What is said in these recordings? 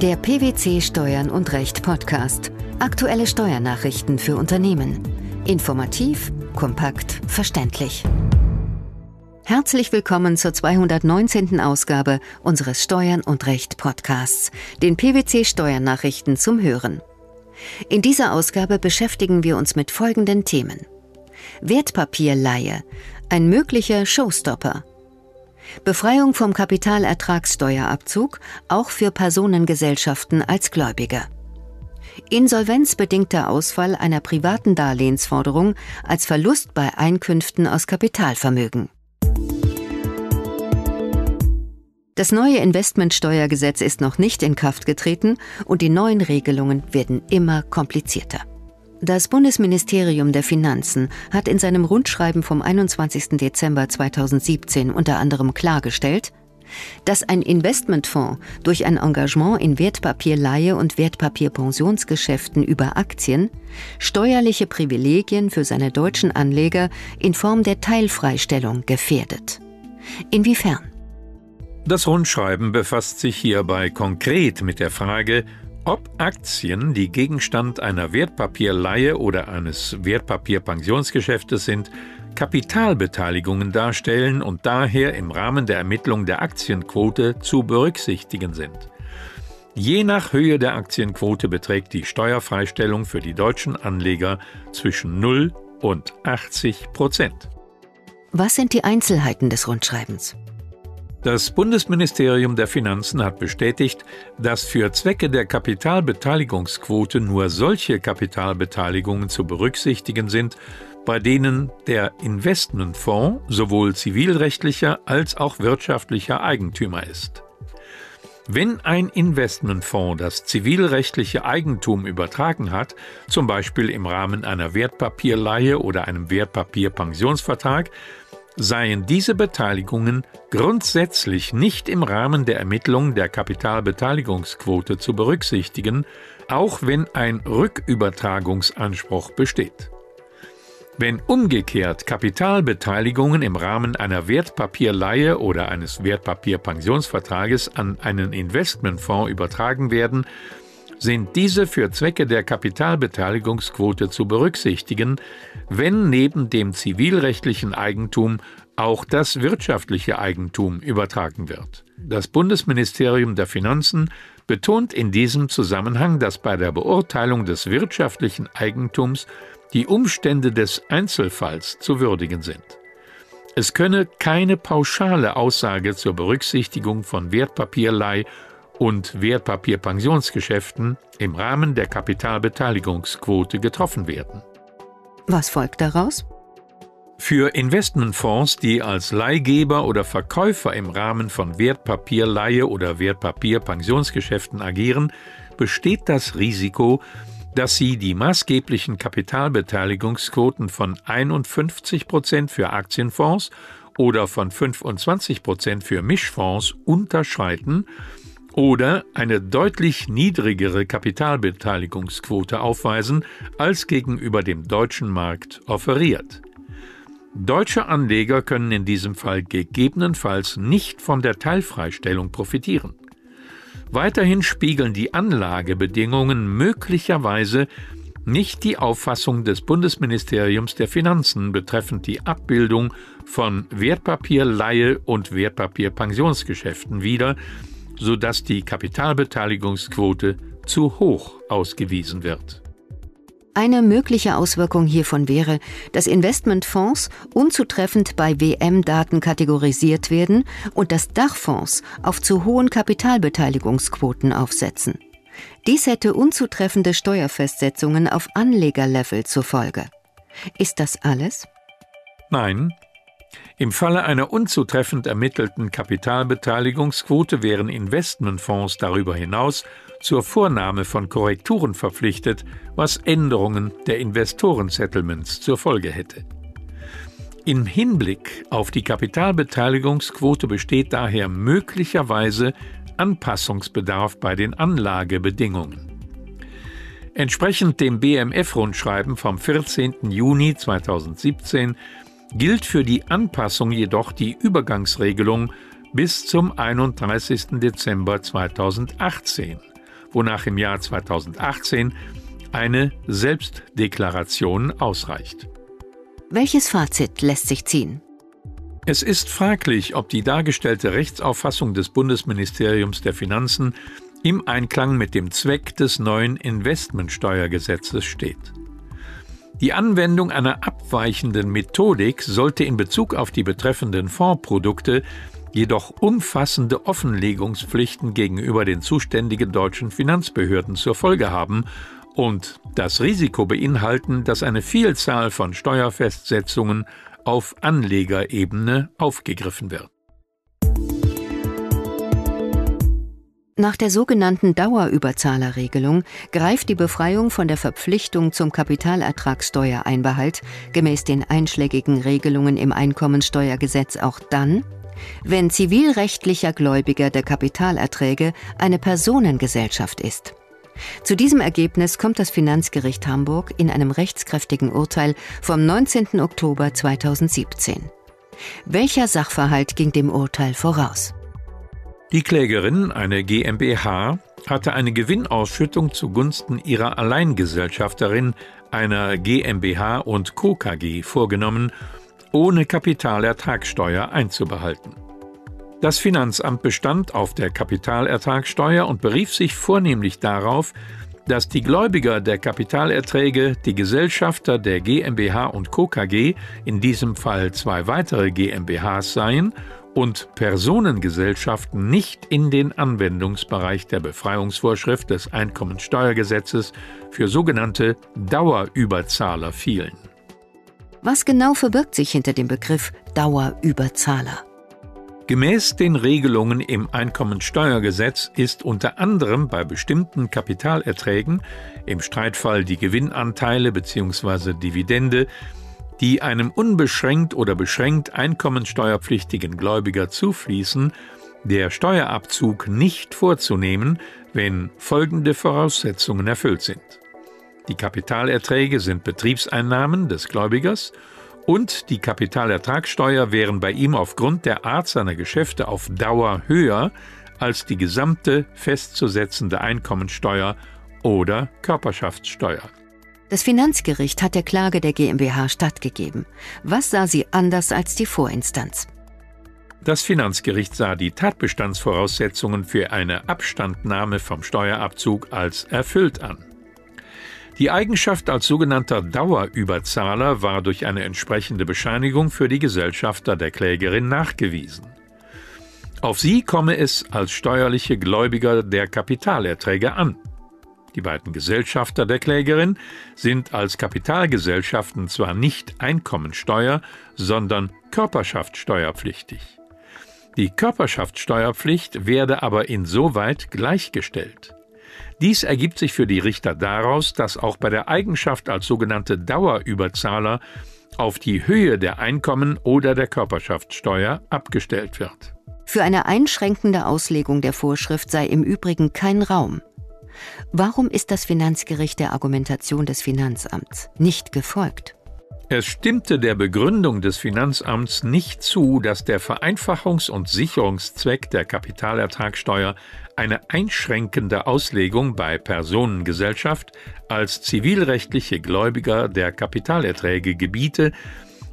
Der PwC Steuern und Recht Podcast. Aktuelle Steuernachrichten für Unternehmen. Informativ, kompakt, verständlich. Herzlich willkommen zur 219. Ausgabe unseres Steuern und Recht Podcasts, den PwC Steuernachrichten zum Hören. In dieser Ausgabe beschäftigen wir uns mit folgenden Themen. Wertpapierleihe, ein möglicher Showstopper. Befreiung vom Kapitalertragssteuerabzug auch für Personengesellschaften als Gläubiger. Insolvenzbedingter Ausfall einer privaten Darlehensforderung als Verlust bei Einkünften aus Kapitalvermögen. Das neue Investmentsteuergesetz ist noch nicht in Kraft getreten und die neuen Regelungen werden immer komplizierter. Das Bundesministerium der Finanzen hat in seinem Rundschreiben vom 21. Dezember 2017 unter anderem klargestellt, dass ein Investmentfonds durch ein Engagement in Wertpapierleihe und Wertpapierpensionsgeschäften über Aktien steuerliche Privilegien für seine deutschen Anleger in Form der Teilfreistellung gefährdet. Inwiefern? Das Rundschreiben befasst sich hierbei konkret mit der Frage, ob Aktien, die Gegenstand einer Wertpapierleihe oder eines Wertpapierpensionsgeschäftes sind, Kapitalbeteiligungen darstellen und daher im Rahmen der Ermittlung der Aktienquote zu berücksichtigen sind. Je nach Höhe der Aktienquote beträgt die Steuerfreistellung für die deutschen Anleger zwischen 0 und 80 Prozent. Was sind die Einzelheiten des Rundschreibens? Das Bundesministerium der Finanzen hat bestätigt, dass für Zwecke der Kapitalbeteiligungsquote nur solche Kapitalbeteiligungen zu berücksichtigen sind, bei denen der Investmentfonds sowohl zivilrechtlicher als auch wirtschaftlicher Eigentümer ist. Wenn ein Investmentfonds das zivilrechtliche Eigentum übertragen hat, zum Beispiel im Rahmen einer Wertpapierleihe oder einem Wertpapierpensionsvertrag, seien diese Beteiligungen grundsätzlich nicht im Rahmen der Ermittlung der Kapitalbeteiligungsquote zu berücksichtigen, auch wenn ein Rückübertragungsanspruch besteht. Wenn umgekehrt Kapitalbeteiligungen im Rahmen einer Wertpapierleihe oder eines Wertpapierpensionsvertrages an einen Investmentfonds übertragen werden, sind diese für Zwecke der Kapitalbeteiligungsquote zu berücksichtigen, wenn neben dem zivilrechtlichen Eigentum auch das wirtschaftliche Eigentum übertragen wird. Das Bundesministerium der Finanzen betont in diesem Zusammenhang, dass bei der Beurteilung des wirtschaftlichen Eigentums die Umstände des Einzelfalls zu würdigen sind. Es könne keine pauschale Aussage zur Berücksichtigung von Wertpapierleih und Wertpapierpensionsgeschäften im Rahmen der Kapitalbeteiligungsquote getroffen werden. Was folgt daraus? Für Investmentfonds, die als Leihgeber oder Verkäufer im Rahmen von Wertpapierleihe oder Wertpapierpensionsgeschäften agieren, besteht das Risiko, dass sie die maßgeblichen Kapitalbeteiligungsquoten von 51 Prozent für Aktienfonds oder von 25 Prozent für Mischfonds unterschreiten oder eine deutlich niedrigere Kapitalbeteiligungsquote aufweisen, als gegenüber dem deutschen Markt offeriert. Deutsche Anleger können in diesem Fall gegebenenfalls nicht von der Teilfreistellung profitieren. Weiterhin spiegeln die Anlagebedingungen möglicherweise nicht die Auffassung des Bundesministeriums der Finanzen betreffend die Abbildung von Wertpapierleihe und Wertpapierpensionsgeschäften wider, sodass die Kapitalbeteiligungsquote zu hoch ausgewiesen wird. Eine mögliche Auswirkung hiervon wäre, dass Investmentfonds unzutreffend bei WM-Daten kategorisiert werden und dass Dachfonds auf zu hohen Kapitalbeteiligungsquoten aufsetzen. Dies hätte unzutreffende Steuerfestsetzungen auf Anlegerlevel zur Folge. Ist das alles? Nein, im Falle einer unzutreffend ermittelten Kapitalbeteiligungsquote wären Investmentfonds darüber hinaus zur Vornahme von Korrekturen verpflichtet, was Änderungen der Investorensettlements zur Folge hätte. Im Hinblick auf die Kapitalbeteiligungsquote besteht daher möglicherweise Anpassungsbedarf bei den Anlagebedingungen. Entsprechend dem BMF-Rundschreiben vom 14. Juni 2017 gilt für die Anpassung jedoch die Übergangsregelung bis zum 31. Dezember 2018 wonach im Jahr 2018 eine Selbstdeklaration ausreicht. Welches Fazit lässt sich ziehen? Es ist fraglich, ob die dargestellte Rechtsauffassung des Bundesministeriums der Finanzen im Einklang mit dem Zweck des neuen Investmentsteuergesetzes steht. Die Anwendung einer abweichenden Methodik sollte in Bezug auf die betreffenden Fondsprodukte jedoch umfassende Offenlegungspflichten gegenüber den zuständigen deutschen Finanzbehörden zur Folge haben und das Risiko beinhalten, dass eine Vielzahl von Steuerfestsetzungen auf Anlegerebene aufgegriffen wird. Nach der sogenannten Dauerüberzahlerregelung greift die Befreiung von der Verpflichtung zum Kapitalertragssteuereinbehalt gemäß den einschlägigen Regelungen im Einkommensteuergesetz auch dann, wenn zivilrechtlicher Gläubiger der Kapitalerträge eine Personengesellschaft ist. Zu diesem Ergebnis kommt das Finanzgericht Hamburg in einem rechtskräftigen Urteil vom 19. Oktober 2017. Welcher Sachverhalt ging dem Urteil voraus? Die Klägerin, eine GmbH, hatte eine Gewinnausschüttung zugunsten ihrer Alleingesellschafterin, einer GmbH und Co. KG, vorgenommen, ohne Kapitalertragssteuer einzubehalten. Das Finanzamt bestand auf der Kapitalertragssteuer und berief sich vornehmlich darauf, dass die Gläubiger der Kapitalerträge die Gesellschafter der GmbH und Co. KG, in diesem Fall zwei weitere GmbHs seien, und Personengesellschaften nicht in den Anwendungsbereich der Befreiungsvorschrift des Einkommensteuergesetzes für sogenannte Dauerüberzahler fielen. Was genau verbirgt sich hinter dem Begriff Dauerüberzahler? Gemäß den Regelungen im Einkommensteuergesetz ist unter anderem bei bestimmten Kapitalerträgen, im Streitfall die Gewinnanteile bzw. Dividende, die einem unbeschränkt oder beschränkt einkommensteuerpflichtigen Gläubiger zufließen, der Steuerabzug nicht vorzunehmen, wenn folgende Voraussetzungen erfüllt sind. Die Kapitalerträge sind Betriebseinnahmen des Gläubigers und die Kapitalertragssteuer wären bei ihm aufgrund der Art seiner Geschäfte auf Dauer höher als die gesamte festzusetzende Einkommensteuer oder Körperschaftssteuer. Das Finanzgericht hat der Klage der GmbH stattgegeben. Was sah sie anders als die Vorinstanz? Das Finanzgericht sah die Tatbestandsvoraussetzungen für eine Abstandnahme vom Steuerabzug als erfüllt an. Die Eigenschaft als sogenannter Dauerüberzahler war durch eine entsprechende Bescheinigung für die Gesellschafter der Klägerin nachgewiesen. Auf sie komme es als steuerliche Gläubiger der Kapitalerträge an. Die beiden Gesellschafter der Klägerin sind als Kapitalgesellschaften zwar nicht Einkommensteuer, sondern Körperschaftssteuerpflichtig. Die Körperschaftssteuerpflicht werde aber insoweit gleichgestellt. Dies ergibt sich für die Richter daraus, dass auch bei der Eigenschaft als sogenannte Dauerüberzahler auf die Höhe der Einkommen oder der Körperschaftssteuer abgestellt wird. Für eine einschränkende Auslegung der Vorschrift sei im Übrigen kein Raum. Warum ist das Finanzgericht der Argumentation des Finanzamts nicht gefolgt? Es stimmte der Begründung des Finanzamts nicht zu, dass der Vereinfachungs- und Sicherungszweck der Kapitalertragssteuer eine einschränkende Auslegung bei Personengesellschaft als zivilrechtliche Gläubiger der Kapitalerträge gebiete,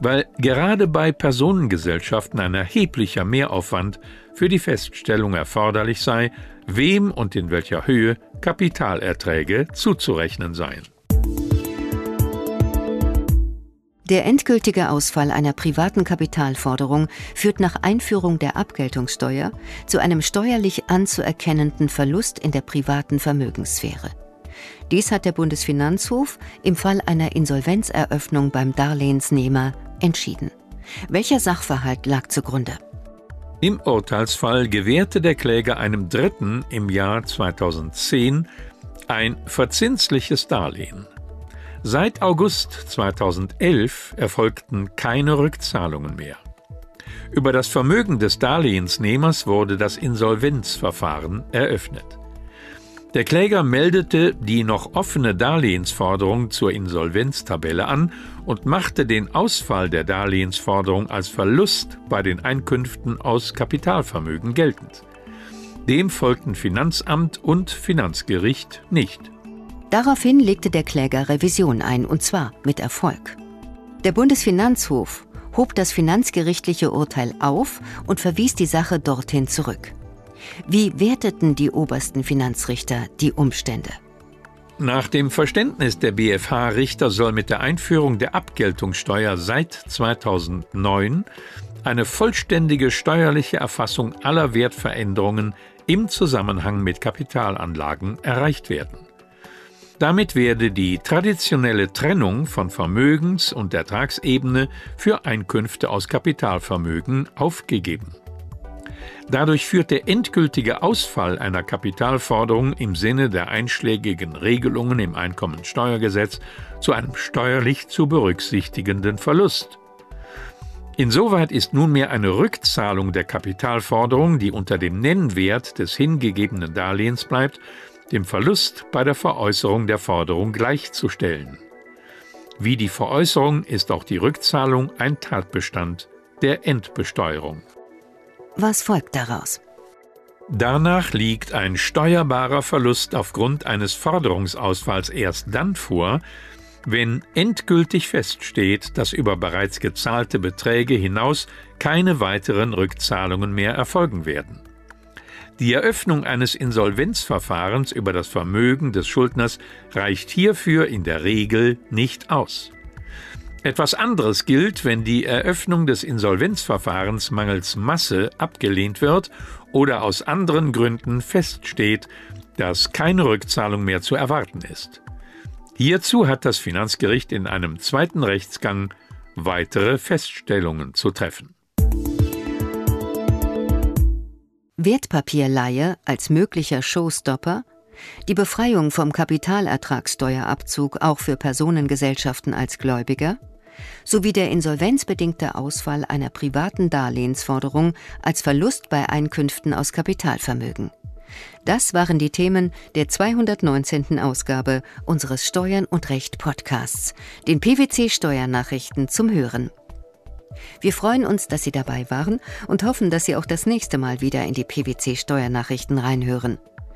weil gerade bei Personengesellschaften ein erheblicher Mehraufwand für die Feststellung erforderlich sei, wem und in welcher Höhe Kapitalerträge zuzurechnen seien. Der endgültige Ausfall einer privaten Kapitalforderung führt nach Einführung der Abgeltungssteuer zu einem steuerlich anzuerkennenden Verlust in der privaten Vermögenssphäre. Dies hat der Bundesfinanzhof im Fall einer Insolvenzeröffnung beim Darlehensnehmer entschieden. Welcher Sachverhalt lag zugrunde? Im Urteilsfall gewährte der Kläger einem Dritten im Jahr 2010 ein verzinsliches Darlehen. Seit August 2011 erfolgten keine Rückzahlungen mehr. Über das Vermögen des Darlehensnehmers wurde das Insolvenzverfahren eröffnet. Der Kläger meldete die noch offene Darlehensforderung zur Insolvenztabelle an und machte den Ausfall der Darlehensforderung als Verlust bei den Einkünften aus Kapitalvermögen geltend. Dem folgten Finanzamt und Finanzgericht nicht. Daraufhin legte der Kläger Revision ein, und zwar mit Erfolg. Der Bundesfinanzhof hob das finanzgerichtliche Urteil auf und verwies die Sache dorthin zurück. Wie werteten die obersten Finanzrichter die Umstände? Nach dem Verständnis der BFH-Richter soll mit der Einführung der Abgeltungssteuer seit 2009 eine vollständige steuerliche Erfassung aller Wertveränderungen im Zusammenhang mit Kapitalanlagen erreicht werden. Damit werde die traditionelle Trennung von Vermögens- und Ertragsebene für Einkünfte aus Kapitalvermögen aufgegeben. Dadurch führt der endgültige Ausfall einer Kapitalforderung im Sinne der einschlägigen Regelungen im Einkommensteuergesetz zu einem steuerlich zu berücksichtigenden Verlust. Insoweit ist nunmehr eine Rückzahlung der Kapitalforderung, die unter dem Nennwert des hingegebenen Darlehens bleibt, dem Verlust bei der Veräußerung der Forderung gleichzustellen. Wie die Veräußerung ist auch die Rückzahlung ein Tatbestand der Endbesteuerung. Was folgt daraus? Danach liegt ein steuerbarer Verlust aufgrund eines Forderungsausfalls erst dann vor, wenn endgültig feststeht, dass über bereits gezahlte Beträge hinaus keine weiteren Rückzahlungen mehr erfolgen werden. Die Eröffnung eines Insolvenzverfahrens über das Vermögen des Schuldners reicht hierfür in der Regel nicht aus. Etwas anderes gilt, wenn die Eröffnung des Insolvenzverfahrens mangels Masse abgelehnt wird oder aus anderen Gründen feststeht, dass keine Rückzahlung mehr zu erwarten ist. Hierzu hat das Finanzgericht in einem zweiten Rechtsgang weitere Feststellungen zu treffen. Wertpapierleihe als möglicher Showstopper, die Befreiung vom Kapitalertragssteuerabzug auch für Personengesellschaften als Gläubiger sowie der insolvenzbedingte Ausfall einer privaten Darlehensforderung als Verlust bei Einkünften aus Kapitalvermögen. Das waren die Themen der 219. Ausgabe unseres Steuern und Recht Podcasts, den PwC Steuernachrichten zum Hören. Wir freuen uns, dass Sie dabei waren und hoffen, dass Sie auch das nächste Mal wieder in die PwC Steuernachrichten reinhören.